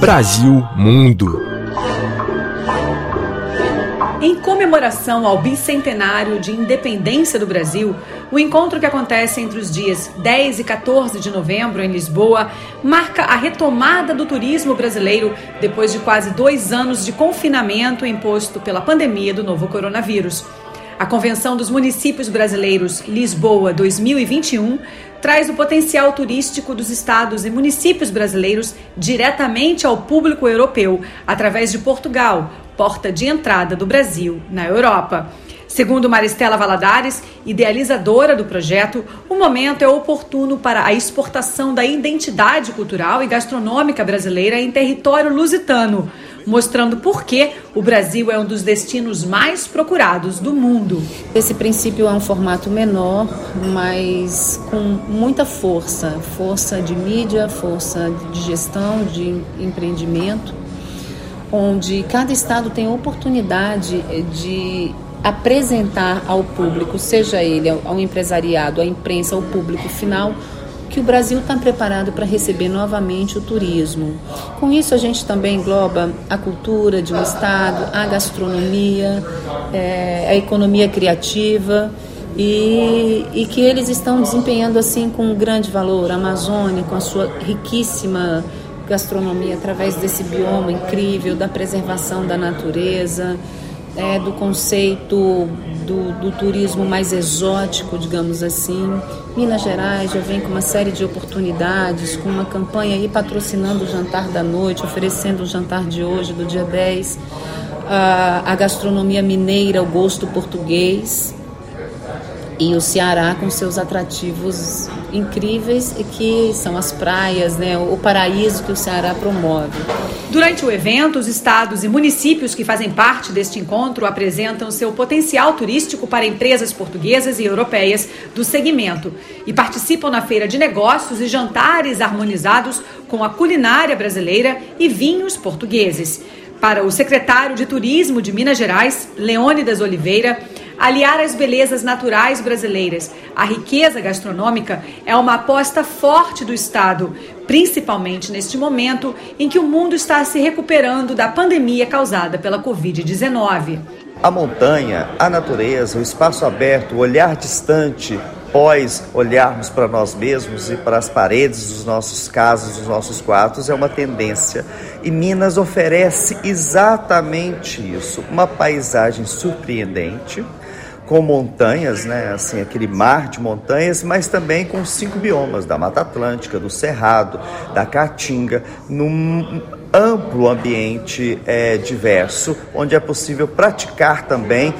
Brasil Mundo. Em comemoração ao bicentenário de independência do Brasil, o encontro que acontece entre os dias 10 e 14 de novembro em Lisboa marca a retomada do turismo brasileiro depois de quase dois anos de confinamento imposto pela pandemia do novo coronavírus. A Convenção dos Municípios Brasileiros Lisboa 2021 traz o potencial turístico dos estados e municípios brasileiros diretamente ao público europeu, através de Portugal, porta de entrada do Brasil na Europa. Segundo Maristela Valadares, idealizadora do projeto, o momento é oportuno para a exportação da identidade cultural e gastronômica brasileira em território lusitano, mostrando por que o Brasil é um dos destinos mais procurados do mundo. Esse princípio é um formato menor, mas com muita força força de mídia, força de gestão, de empreendimento onde cada estado tem a oportunidade de apresentar ao público, seja ele ao empresariado, à imprensa, ao público final, que o Brasil está preparado para receber novamente o turismo. Com isso, a gente também engloba a cultura de um estado, a gastronomia, é, a economia criativa. E, e, que eles estão desempenhando assim com um grande valor. A Amazônia, com a sua riquíssima gastronomia através desse bioma incrível, da preservação da natureza, é, do conceito do, do, turismo mais exótico, digamos assim. Minas Gerais já vem com uma série de oportunidades, com uma campanha aí patrocinando o jantar da noite, oferecendo o jantar de hoje, do dia 10, a, a gastronomia mineira, o gosto português e o Ceará com seus atrativos incríveis que são as praias, né, o paraíso que o Ceará promove. Durante o evento, os estados e municípios que fazem parte deste encontro apresentam seu potencial turístico para empresas portuguesas e europeias do segmento e participam na feira de negócios e jantares harmonizados com a culinária brasileira e vinhos portugueses. Para o secretário de Turismo de Minas Gerais, Leônidas Oliveira, Aliar as belezas naturais brasileiras à riqueza gastronômica é uma aposta forte do Estado, principalmente neste momento em que o mundo está se recuperando da pandemia causada pela Covid-19. A montanha, a natureza, o espaço aberto, o olhar distante, após olharmos para nós mesmos e para as paredes dos nossos casas, dos nossos quartos, é uma tendência. E Minas oferece exatamente isso: uma paisagem surpreendente, com montanhas, né, assim, aquele mar de montanhas, mas também com cinco biomas da Mata Atlântica, do Cerrado, da Caatinga, num amplo ambiente é, diverso, onde é possível praticar também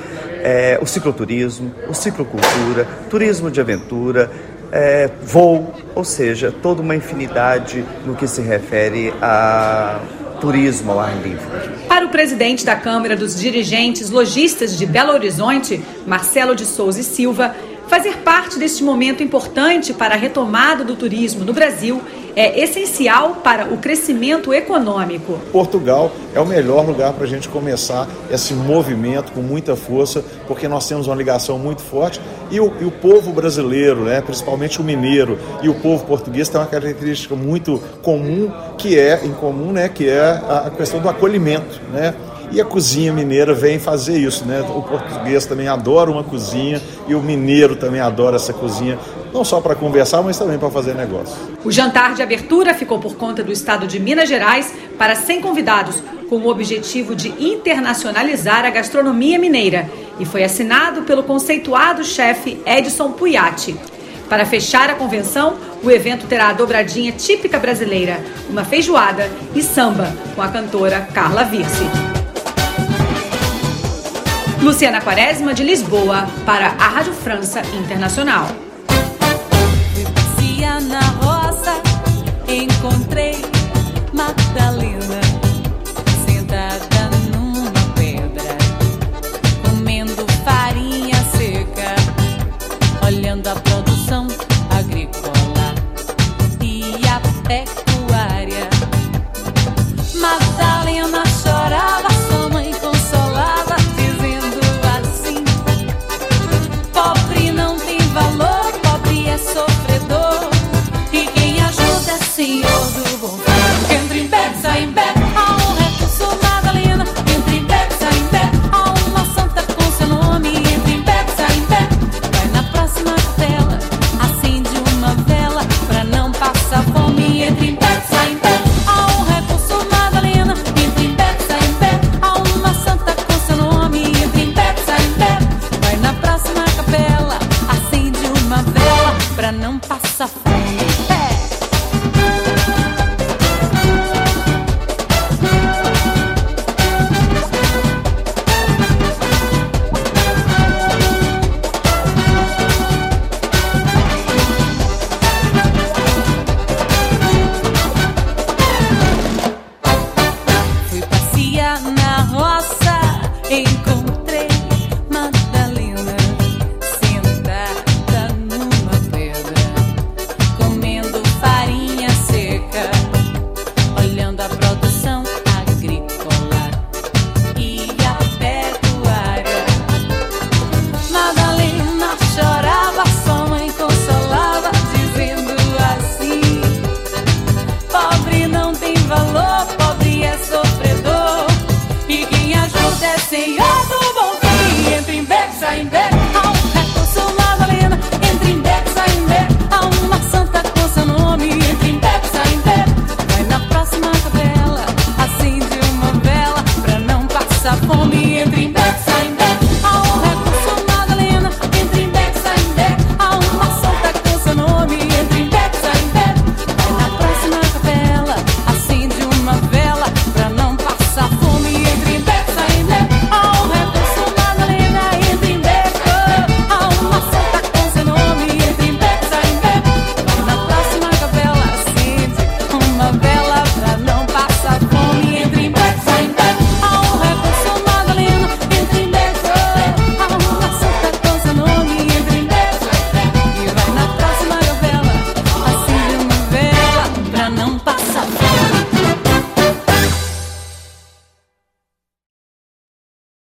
é, o cicloturismo, o ciclocultura, turismo de aventura, é, voo, ou seja, toda uma infinidade no que se refere a turismo ao ar livre. Para o presidente da Câmara dos Dirigentes Logistas de Belo Horizonte, Marcelo de Souza e Silva, fazer parte deste momento importante para a retomada do turismo no Brasil é essencial para o crescimento econômico. Portugal é o melhor lugar para a gente começar esse movimento com muita força, porque nós temos uma ligação muito forte e o, e o povo brasileiro, né, principalmente o mineiro e o povo português tem uma característica muito comum que é em comum, né, que é a questão do acolhimento, né? E a cozinha mineira vem fazer isso, né? O português também adora uma cozinha e o mineiro também adora essa cozinha, não só para conversar, mas também para fazer negócio. O jantar de abertura ficou por conta do estado de Minas Gerais para 100 convidados, com o objetivo de internacionalizar a gastronomia mineira e foi assinado pelo conceituado chefe Edson Puyati. Para fechar a convenção, o evento terá a dobradinha típica brasileira, uma feijoada e samba com a cantora Carla Virse. Luciana Quaresma, de Lisboa, para a Rádio França Internacional. Encontrei Magdalena sentada